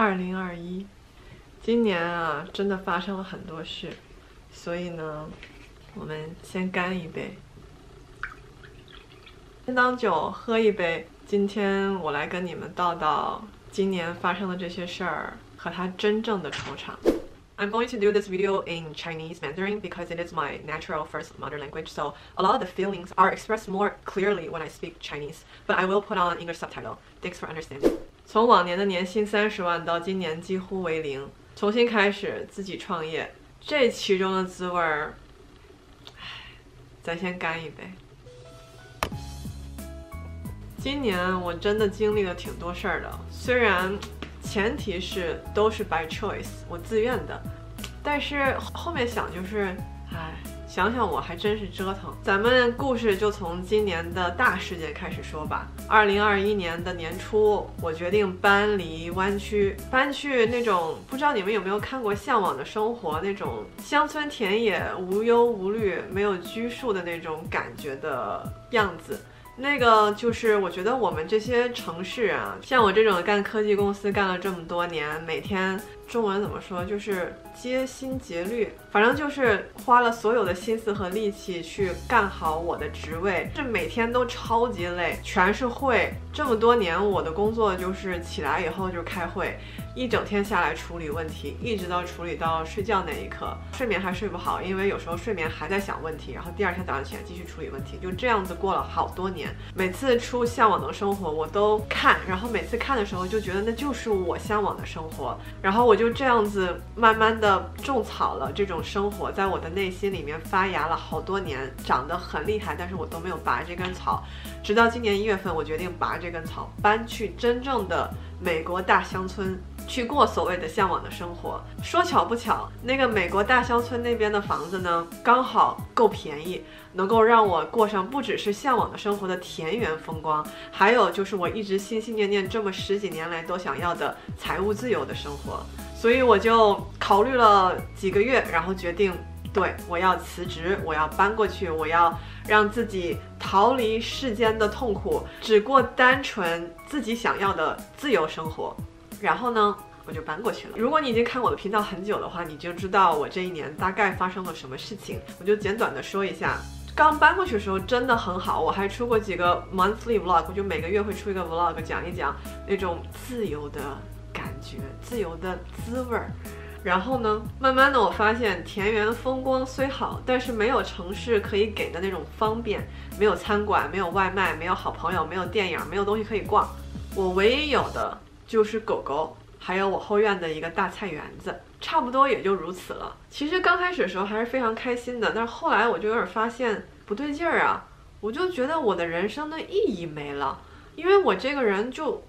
二零二一，今年啊，真的发生了很多事，所以呢，我们先干一杯，先当酒喝一杯。今天我来跟你们道道今年发生的这些事儿和它真正的惆怅。I'm going to do this video in Chinese Mandarin because it is my natural first mother language, so a lot of the feelings are expressed more clearly when I speak Chinese, but I will put on English subtitle. Thanks for understanding. 从往年的年薪三十万到今年几乎为零，重新开始自己创业，这其中的滋味儿，唉，咱先干一杯。今年我真的经历了挺多事儿的，虽然。前提是都是 by choice，我自愿的，但是后面想就是，唉，想想我还真是折腾。咱们故事就从今年的大事件开始说吧。二零二一年的年初，我决定搬离湾区，搬去那种不知道你们有没有看过《向往的生活》那种乡村田野，无忧无虑，没有拘束的那种感觉的样子。那个就是我觉得我们这些城市啊，像我这种干科技公司干了这么多年，每天中文怎么说，就是竭心竭虑，反正就是花了所有的心思和力气去干好我的职位，这每天都超级累，全是会。这么多年我的工作就是起来以后就开会。一整天下来处理问题，一直到处理到睡觉那一刻，睡眠还睡不好，因为有时候睡眠还在想问题，然后第二天早上起来继续处理问题，就这样子过了好多年。每次出《向往的生活》，我都看，然后每次看的时候就觉得那就是我向往的生活，然后我就就这样子慢慢的种草了这种生活，在我的内心里面发芽了好多年，长得很厉害，但是我都没有拔这根草，直到今年一月份，我决定拔这根草，搬去真正的美国大乡村。去过所谓的向往的生活，说巧不巧，那个美国大乡村那边的房子呢，刚好够便宜，能够让我过上不只是向往的生活的田园风光，还有就是我一直心心念念这么十几年来都想要的财务自由的生活。所以我就考虑了几个月，然后决定，对我要辞职，我要搬过去，我要让自己逃离世间的痛苦，只过单纯自己想要的自由生活。然后呢，我就搬过去了。如果你已经看我的频道很久的话，你就知道我这一年大概发生了什么事情。我就简短的说一下。刚搬过去的时候真的很好，我还出过几个 monthly vlog，我就每个月会出一个 vlog，讲一讲那种自由的感觉、自由的滋味儿。然后呢，慢慢的我发现田园风光虽好，但是没有城市可以给的那种方便，没有餐馆，没有外卖，没有好朋友，没有电影，没有东西可以逛。我唯一有的。就是狗狗，还有我后院的一个大菜园子，差不多也就如此了。其实刚开始的时候还是非常开心的，但是后来我就有点发现不对劲儿啊，我就觉得我的人生的意义没了，因为我这个人就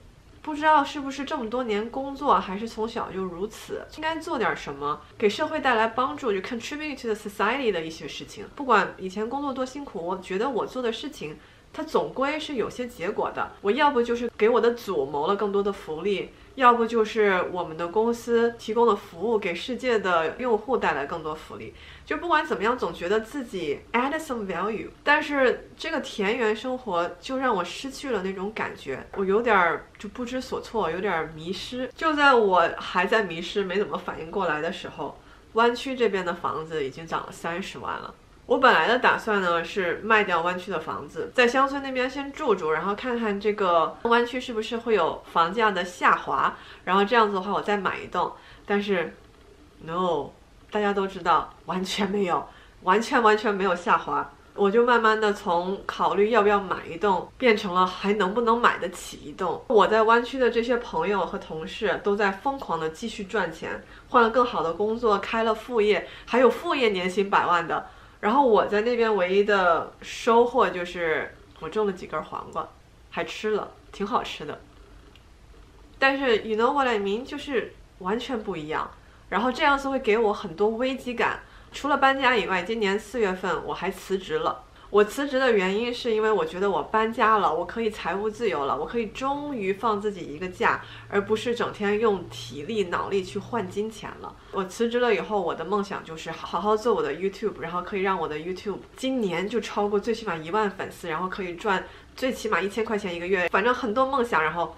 不知道是不是这么多年工作，还是从小就如此，应该做点什么给社会带来帮助，就 contribute to the society 的一些事情。不管以前工作多辛苦，我觉得我做的事情。它总归是有些结果的。我要不就是给我的组谋了更多的福利，要不就是我们的公司提供的服务给世界的用户带来更多福利。就不管怎么样，总觉得自己 add some value。但是这个田园生活就让我失去了那种感觉，我有点儿就不知所措，有点迷失。就在我还在迷失、没怎么反应过来的时候，湾区这边的房子已经涨了三十万了。我本来的打算呢是卖掉湾区的房子，在乡村那边先住住，然后看看这个湾区是不是会有房价的下滑，然后这样子的话我再买一栋。但是，no，大家都知道完全没有，完全完全没有下滑。我就慢慢的从考虑要不要买一栋，变成了还能不能买得起一栋。我在湾区的这些朋友和同事都在疯狂的继续赚钱，换了更好的工作，开了副业，还有副业年薪百万的。然后我在那边唯一的收获就是我种了几根黄瓜，还吃了，挺好吃的。但是 you know what I mean，就是完全不一样。然后这样子会给我很多危机感。除了搬家以外，今年四月份我还辞职了。我辞职的原因是因为我觉得我搬家了，我可以财务自由了，我可以终于放自己一个假，而不是整天用体力、脑力去换金钱了。我辞职了以后，我的梦想就是好好做我的 YouTube，然后可以让我的 YouTube 今年就超过最起码一万粉丝，然后可以赚最起码一千块钱一个月，反正很多梦想。然后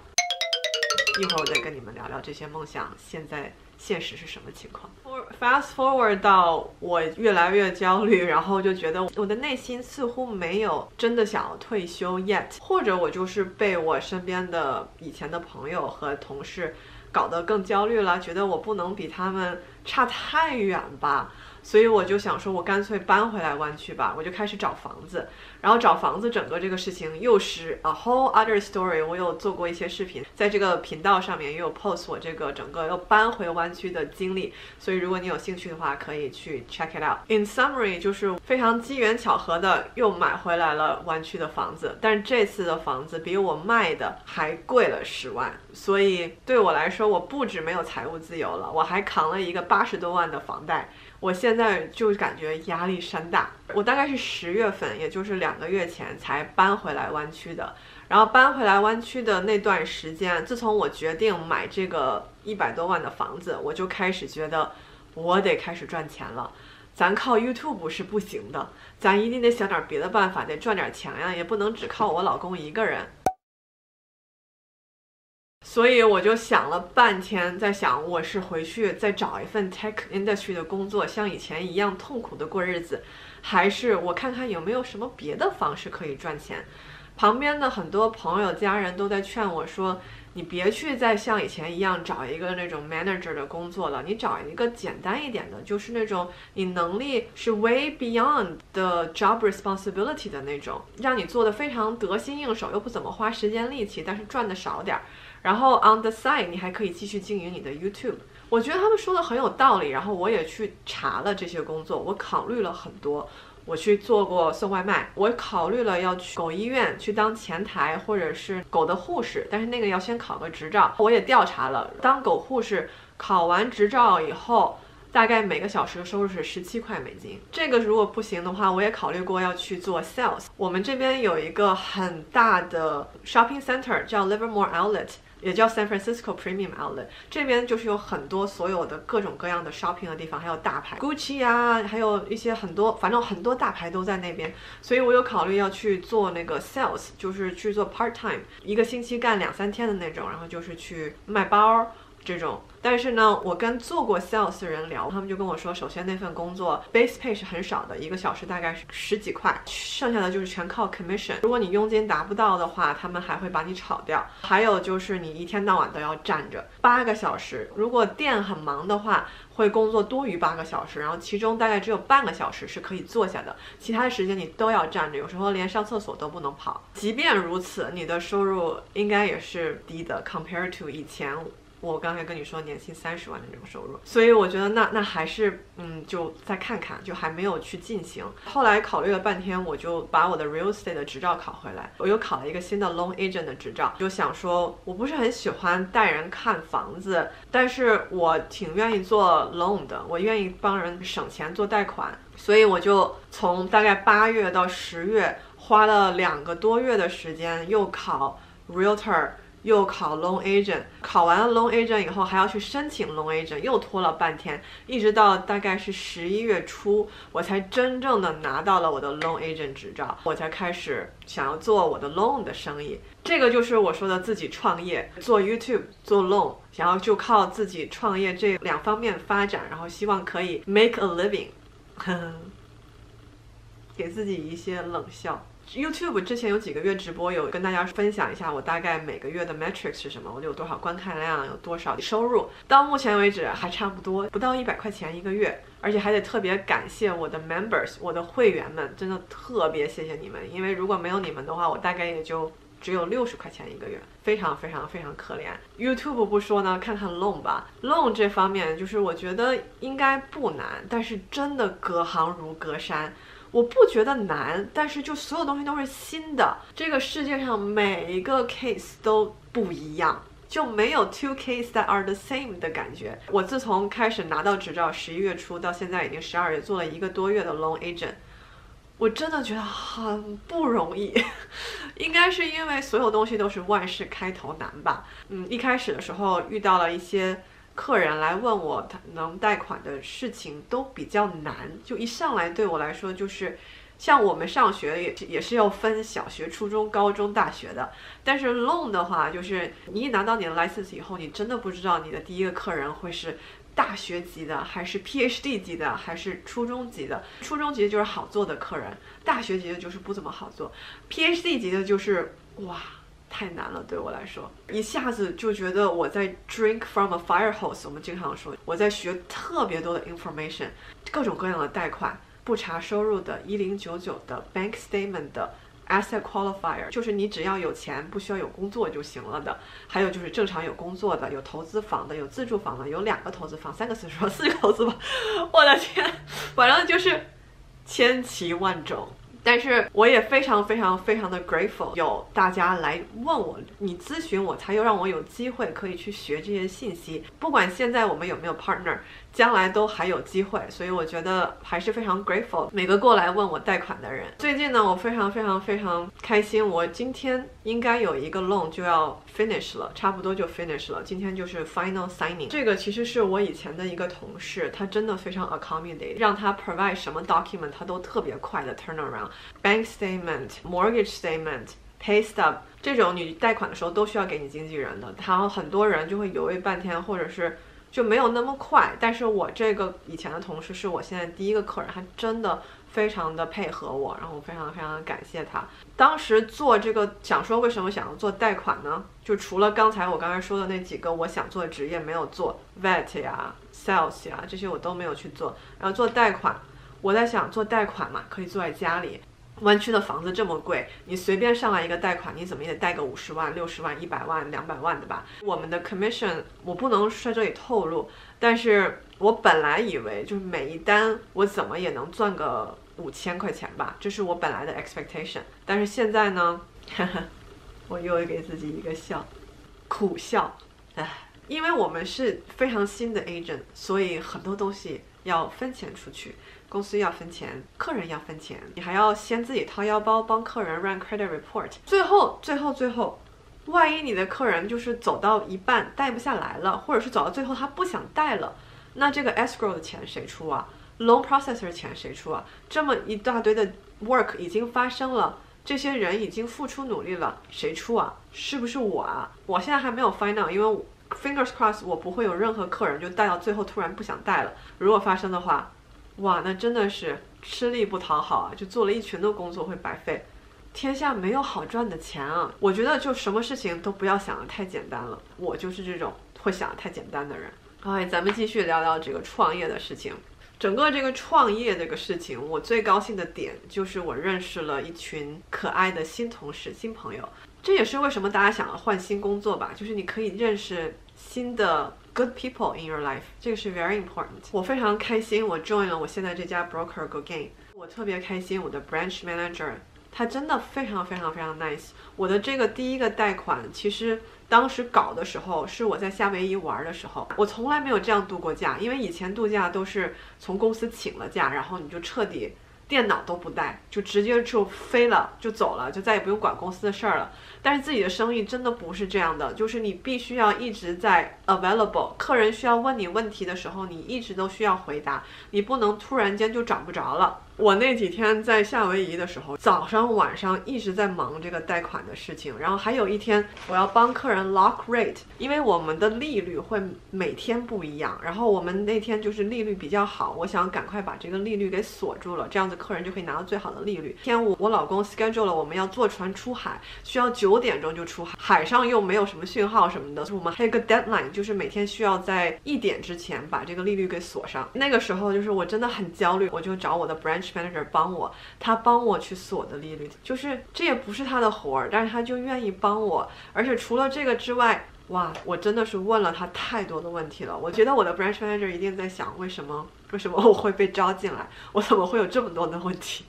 一会儿我再跟你们聊聊这些梦想现在现实是什么情况。Fast forward 到我越来越焦虑，然后就觉得我的内心似乎没有真的想要退休 yet，或者我就是被我身边的以前的朋友和同事搞得更焦虑了，觉得我不能比他们差太远吧。所以我就想说，我干脆搬回来湾区吧。我就开始找房子，然后找房子，整个这个事情又是 a whole other story。我有做过一些视频，在这个频道上面也有 post 我这个整个又搬回湾区的经历。所以如果你有兴趣的话，可以去 check it out。In summary，就是非常机缘巧合的又买回来了湾区的房子，但是这次的房子比我卖的还贵了十万。所以对我来说，我不止没有财务自由了，我还扛了一个八十多万的房贷。我现在就感觉压力山大。我大概是十月份，也就是两个月前才搬回来湾区的。然后搬回来湾区的那段时间，自从我决定买这个一百多万的房子，我就开始觉得我得开始赚钱了。咱靠 YouTube 是不行的，咱一定得想点别的办法，得赚点钱呀，也不能只靠我老公一个人。所以我就想了半天，在想我是回去再找一份 tech industry 的工作，像以前一样痛苦的过日子，还是我看看有没有什么别的方式可以赚钱。旁边的很多朋友、家人都在劝我说：“你别去再像以前一样找一个那种 manager 的工作了，你找一个简单一点的，就是那种你能力是 way beyond the job responsibility 的那种，让你做的非常得心应手，又不怎么花时间力气，但是赚的少点儿。”然后 on the side，你还可以继续经营你的 YouTube。我觉得他们说的很有道理。然后我也去查了这些工作，我考虑了很多。我去做过送外卖，我考虑了要去狗医院去当前台或者是狗的护士，但是那个要先考个执照。我也调查了，当狗护士考完执照以后，大概每个小时的收入是十七块美金。这个如果不行的话，我也考虑过要去做 sales。我们这边有一个很大的 shopping center 叫 Livermore Outlet。也叫 San Francisco Premium Outlet，这边就是有很多所有的各种各样的 shopping 的地方，还有大牌 Gucci 啊，还有一些很多，反正很多大牌都在那边。所以我有考虑要去做那个 sales，就是去做 part time，一个星期干两三天的那种，然后就是去卖包这种。但是呢，我跟做过 sales 的人聊，他们就跟我说，首先那份工作 base pay 是很少的，一个小时大概是十几块，剩下的就是全靠 commission。如果你佣金达不到的话，他们还会把你炒掉。还有就是你一天到晚都要站着八个小时，如果店很忙的话，会工作多于八个小时，然后其中大概只有半个小时是可以坐下的，其他的时间你都要站着，有时候连上厕所都不能跑。即便如此，你的收入应该也是低的 compared to 以前。我刚才跟你说年薪三十万的那种收入，所以我觉得那那还是嗯，就再看看，就还没有去进行。后来考虑了半天，我就把我的 real estate 的执照考回来，我又考了一个新的 loan agent 的执照，就想说我不是很喜欢带人看房子，但是我挺愿意做 loan 的，我愿意帮人省钱做贷款，所以我就从大概八月到十月，花了两个多月的时间，又考 realtor。又考 loan agent，考完了 loan agent 以后还要去申请 loan agent，又拖了半天，一直到大概是十一月初，我才真正的拿到了我的 loan agent 执照，我才开始想要做我的 loan 的生意。这个就是我说的自己创业，做 YouTube，做 loan，想要就靠自己创业这两方面发展，然后希望可以 make a living，给自己一些冷笑。YouTube 之前有几个月直播，有跟大家分享一下我大概每个月的 metrics 是什么，我有多少观看量，有多少收入。到目前为止还差不多，不到一百块钱一个月，而且还得特别感谢我的 members，我的会员们，真的特别谢谢你们，因为如果没有你们的话，我大概也就只有六十块钱一个月，非常非常非常可怜。YouTube 不说呢，看看 loan 吧，loan 这方面就是我觉得应该不难，但是真的隔行如隔山。我不觉得难，但是就所有东西都是新的。这个世界上每一个 case 都不一样，就没有 two cases that are the same 的感觉。我自从开始拿到执照，十一月初到现在已经十二月，做了一个多月的 loan agent，我真的觉得很不容易。应该是因为所有东西都是万事开头难吧。嗯，一开始的时候遇到了一些。客人来问我他能贷款的事情都比较难，就一上来对我来说就是像我们上学也也是要分小学、初中、高中、大学的，但是 loan 的话，就是你一拿到你的 license 以后，你真的不知道你的第一个客人会是大学级的，还是 PhD 级的，还是初中级的。初中级的就是好做的客人，大学级的就是不怎么好做，PhD 级的就是哇。太难了，对我来说，一下子就觉得我在 drink from a fire hose。我们经常说，我在学特别多的 information，各种各样的贷款、不查收入的、一零九九的、bank statement 的、asset qualifier，就是你只要有钱，不需要有工作就行了的。还有就是正常有工作的、有投资房的、有自住房的、有两个投资房、三个自住房、四个投资房。我的天，反正就是千奇万种。但是我也非常非常非常的 grateful，有大家来问我，你咨询我，才又让我有机会可以去学这些信息。不管现在我们有没有 partner。将来都还有机会，所以我觉得还是非常 grateful 每个过来问我贷款的人。最近呢，我非常非常非常开心，我今天应该有一个 loan 就要 finish 了，差不多就 finish 了。今天就是 final signing。这个其实是我以前的一个同事，他真的非常 accommodate，让他 provide 什么 document 他都特别快的 turn around，bank statement、mortgage statement、pay stub 这种你贷款的时候都需要给你经纪人的，然后很多人就会犹豫半天，或者是。就没有那么快，但是我这个以前的同事是我现在第一个客人，他真的非常的配合我，然后我非常非常的感谢他。当时做这个想说为什么想要做贷款呢？就除了刚才我刚才说的那几个我想做的职业没有做，vet 呀、sales 呀这些我都没有去做，然后做贷款，我在想做贷款嘛，可以坐在家里。湾区的房子这么贵，你随便上来一个贷款，你怎么也得贷个五十万、六十万、一百万、两百万的吧？我们的 commission 我不能在这里透露，但是我本来以为就是每一单我怎么也能赚个五千块钱吧，这是我本来的 expectation。但是现在呢，我又给自己一个笑，苦笑，唉，因为我们是非常新的 agent，所以很多东西要分钱出去。公司要分钱，客人要分钱，你还要先自己掏腰包帮客人 run credit report。最后，最后，最后，万一你的客人就是走到一半贷不下来了，或者是走到最后他不想贷了，那这个 escrow 的钱谁出啊？loan processor 钱谁出啊？这么一大堆的 work 已经发生了，这些人已经付出努力了，谁出啊？是不是我啊？我现在还没有 find out，因为 fingers crossed 我不会有任何客人就贷到最后突然不想贷了。如果发生的话。哇，那真的是吃力不讨好啊！就做了一群的工作会白费，天下没有好赚的钱啊！我觉得就什么事情都不要想的太简单了，我就是这种会想的太简单的人。哎，咱们继续聊聊这个创业的事情。整个这个创业这个事情，我最高兴的点就是我认识了一群可爱的新同事、新朋友。这也是为什么大家想要换新工作吧，就是你可以认识新的。Good people in your life，这个是 very important。我非常开心，我 join 了我现在这家 broker Go Gain。我特别开心，我的 branch manager 他真的非常非常非常 nice。我的这个第一个贷款，其实当时搞的时候是我在夏威夷玩的时候，我从来没有这样度过假，因为以前度假都是从公司请了假，然后你就彻底。电脑都不带，就直接就飞了，就走了，就再也不用管公司的事儿了。但是自己的生意真的不是这样的，就是你必须要一直在 available，客人需要问你问题的时候，你一直都需要回答，你不能突然间就找不着了。我那几天在夏威夷的时候，早上晚上一直在忙这个贷款的事情，然后还有一天我要帮客人 lock rate，因为我们的利率会每天不一样，然后我们那天就是利率比较好，我想赶快把这个利率给锁住了，这样子客人就可以拿到最好的利率。天我我老公 schedule 了我们要坐船出海，需要九点钟就出海，海上又没有什么讯号什么的，我们还有个 deadline，就是每天需要在一点之前把这个利率给锁上。那个时候就是我真的很焦虑，我就找我的 branch。Manager 帮我，他帮我去锁的利率，就是这也不是他的活儿，但是他就愿意帮我。而且除了这个之外，哇，我真的是问了他太多的问题了。我觉得我的 branch manager 一定在想，为什么为什么我会被招进来？我怎么会有这么多的问题？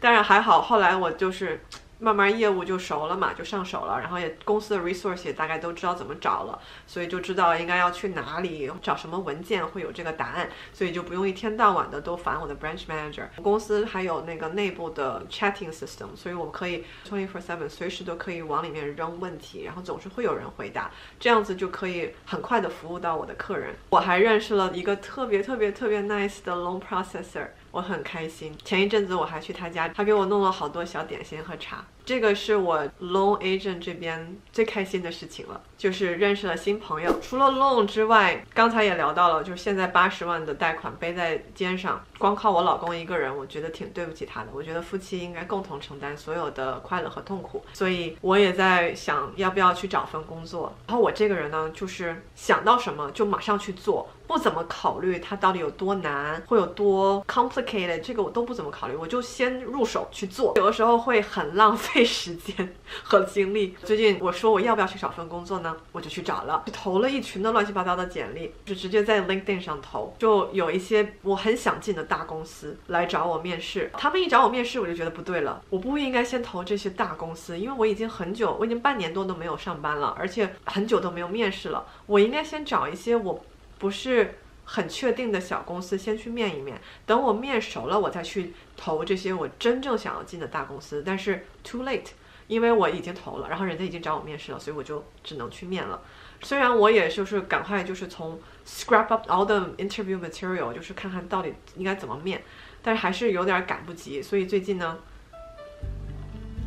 但是还好，后来我就是。慢慢业务就熟了嘛，就上手了，然后也公司的 resource 也大概都知道怎么找了，所以就知道应该要去哪里找什么文件会有这个答案，所以就不用一天到晚的都烦我的 branch manager。公司还有那个内部的 chatting system，所以我们可以 twenty four seven 随时都可以往里面扔问题，然后总是会有人回答，这样子就可以很快的服务到我的客人。我还认识了一个特别特别特别 nice 的 loan processor。我很开心。前一阵子我还去他家，他给我弄了好多小点心和茶。这个是我 loan agent 这边最开心的事情了，就是认识了新朋友。除了 loan 之外，刚才也聊到了，就是现在八十万的贷款背在肩上，光靠我老公一个人，我觉得挺对不起他的。我觉得夫妻应该共同承担所有的快乐和痛苦。所以我也在想要不要去找份工作。然后我这个人呢，就是想到什么就马上去做。不怎么考虑它到底有多难，会有多 complicated，这个我都不怎么考虑，我就先入手去做。有的时候会很浪费费时间和精力。最近我说我要不要去找份工作呢？我就去找了，投了一群的乱七八糟的简历，就直接在 LinkedIn 上投。就有一些我很想进的大公司来找我面试，他们一找我面试，我就觉得不对了，我不应该先投这些大公司，因为我已经很久，我已经半年多都没有上班了，而且很久都没有面试了，我应该先找一些我。不是很确定的小公司，先去面一面，等我面熟了，我再去投这些我真正想要进的大公司。但是 too late，因为我已经投了，然后人家已经找我面试了，所以我就只能去面了。虽然我也就是赶快就是从 scrap up all the interview material，就是看看到底应该怎么面，但是还是有点赶不及，所以最近呢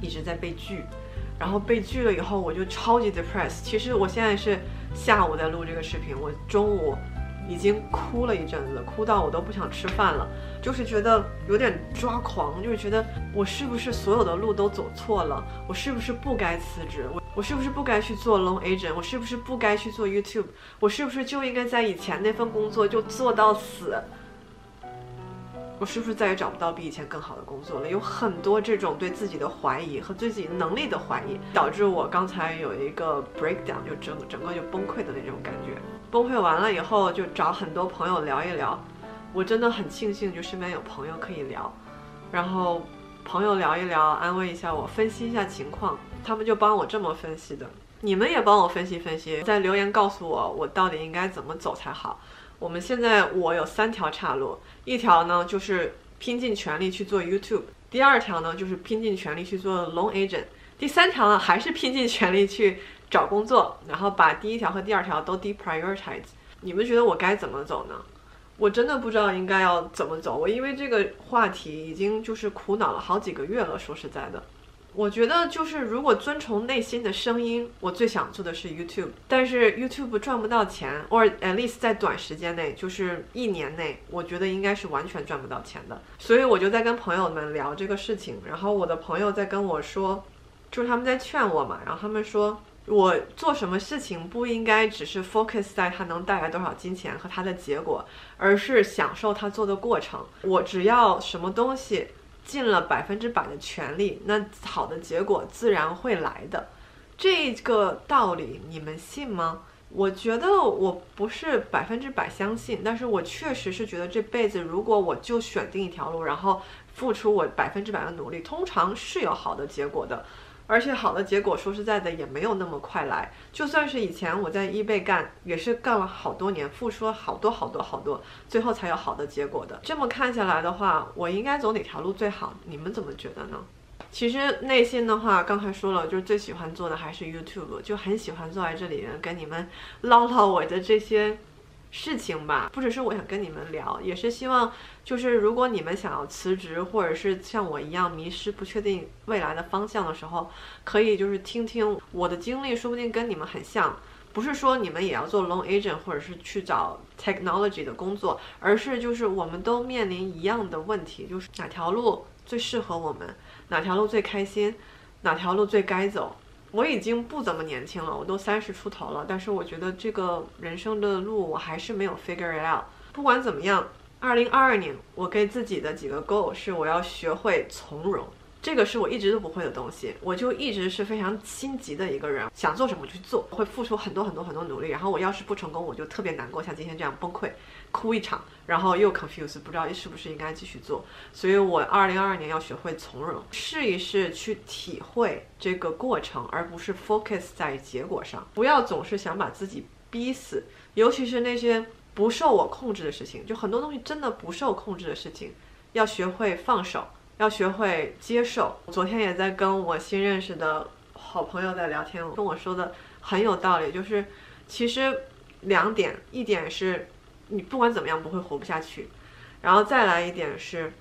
一直在被拒，然后被拒了以后我就超级 depressed。其实我现在是。下午在录这个视频，我中午已经哭了一阵子，哭到我都不想吃饭了，就是觉得有点抓狂，就是觉得我是不是所有的路都走错了？我是不是不该辞职？我我是不是不该去做 long agent？我是不是不该去做 YouTube？我是不是就应该在以前那份工作就做到死？我是不是再也找不到比以前更好的工作了？有很多这种对自己的怀疑和对自己能力的怀疑，导致我刚才有一个 breakdown，就整整个就崩溃的那种感觉。崩溃完了以后，就找很多朋友聊一聊。我真的很庆幸，就身边有朋友可以聊，然后朋友聊一聊，安慰一下我，分析一下情况。他们就帮我这么分析的。你们也帮我分析分析，在留言告诉我，我到底应该怎么走才好。我们现在我有三条岔路，一条呢就是拼尽全力去做 YouTube，第二条呢就是拼尽全力去做 loan agent，第三条呢还是拼尽全力去找工作，然后把第一条和第二条都 deprioritize。你们觉得我该怎么走呢？我真的不知道应该要怎么走。我因为这个话题已经就是苦恼了好几个月了，说实在的。我觉得就是如果遵从内心的声音，我最想做的是 YouTube，但是 YouTube 赚不到钱，or at least 在短时间内，就是一年内，我觉得应该是完全赚不到钱的。所以我就在跟朋友们聊这个事情，然后我的朋友在跟我说，就是他们在劝我嘛，然后他们说我做什么事情不应该只是 focus 在它能带来多少金钱和它的结果，而是享受它做的过程。我只要什么东西。尽了百分之百的全力，那好的结果自然会来的。这个道理你们信吗？我觉得我不是百分之百相信，但是我确实是觉得这辈子如果我就选定一条路，然后付出我百分之百的努力，通常是有好的结果的。而且好的结果，说实在的也没有那么快来。就算是以前我在易贝干，也是干了好多年，付出了好多好多好多，最后才有好的结果的。这么看下来的话，我应该走哪条路最好？你们怎么觉得呢？其实内心的话，刚才说了，就是最喜欢做的还是 YouTube，就很喜欢坐在这里跟你们唠唠我的这些。事情吧，不只是我想跟你们聊，也是希望，就是如果你们想要辞职，或者是像我一样迷失、不确定未来的方向的时候，可以就是听听我的经历，说不定跟你们很像。不是说你们也要做 loan agent，或者是去找 technology 的工作，而是就是我们都面临一样的问题，就是哪条路最适合我们，哪条路最开心，哪条路最该走。我已经不怎么年轻了，我都三十出头了，但是我觉得这个人生的路我还是没有 figure it out。不管怎么样，二零二二年我给自己的几个 goal 是我要学会从容。这个是我一直都不会的东西，我就一直是非常心急的一个人，想做什么去做，会付出很多很多很多努力。然后我要是不成功，我就特别难过，像今天这样崩溃，哭一场，然后又 confuse，不知道是不是应该继续做。所以我二零二二年要学会从容，试一试去体会这个过程，而不是 focus 在结果上。不要总是想把自己逼死，尤其是那些不受我控制的事情，就很多东西真的不受控制的事情，要学会放手。要学会接受。昨天也在跟我新认识的好朋友在聊天，跟我说的很有道理，就是其实两点，一点是你不管怎么样不会活不下去，然后再来一点是，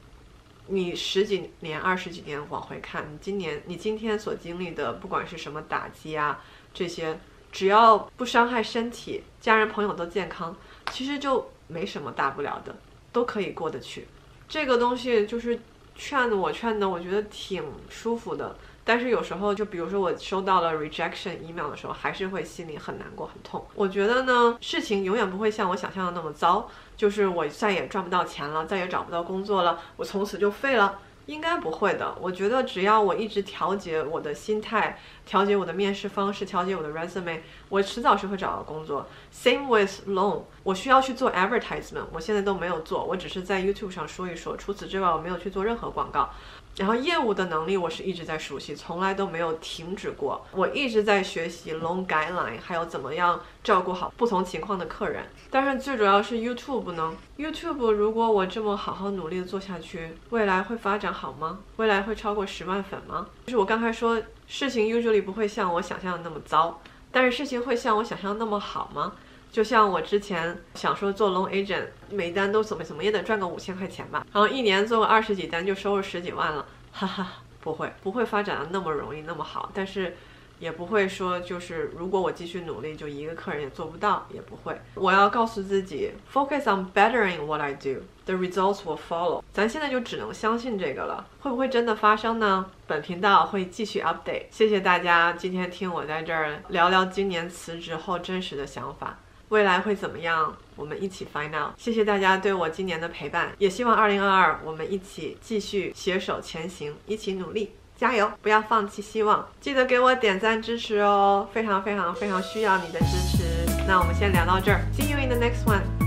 你十几年、二十几年往回看，你今年、你今天所经历的，不管是什么打击啊，这些，只要不伤害身体，家人朋友都健康，其实就没什么大不了的，都可以过得去。这个东西就是劝的，我劝的，我觉得挺舒服的。但是有时候，就比如说我收到了 rejection email 的时候，还是会心里很难过、很痛。我觉得呢，事情永远不会像我想象的那么糟，就是我再也赚不到钱了，再也找不到工作了，我从此就废了。应该不会的。我觉得只要我一直调节我的心态，调节我的面试方式，调节我的 resume，我迟早是会找到工作。Same with loan，我需要去做 advertisement，我现在都没有做，我只是在 YouTube 上说一说。除此之外，我没有去做任何广告。然后业务的能力我是一直在熟悉，从来都没有停止过。我一直在学习 loan guideline，还有怎么样照顾好不同情况的客人。但是最主要是 YouTube 呢？YouTube 如果我这么好好努力的做下去，未来会发展好吗？未来会超过十万粉吗？就是我刚才说，事情 usually 不会像我想象的那么糟，但是事情会像我想象的那么好吗？就像我之前想说做 loan agent，每单都怎么怎么也得赚个五千块钱吧，然后一年做个二十几单就收入十几万了，哈哈，不会不会发展的那么容易那么好，但是也不会说就是如果我继续努力就一个客人也做不到，也不会。我要告诉自己，focus on bettering what I do，the results will follow。咱现在就只能相信这个了，会不会真的发生呢？本频道会继续 update。谢谢大家今天听我在这儿聊聊今年辞职后真实的想法。未来会怎么样？我们一起 find out。谢谢大家对我今年的陪伴，也希望二零二二我们一起继续携手前行，一起努力，加油！不要放弃希望，记得给我点赞支持哦，非常非常非常需要你的支持。那我们先聊到这儿，See you in the next one。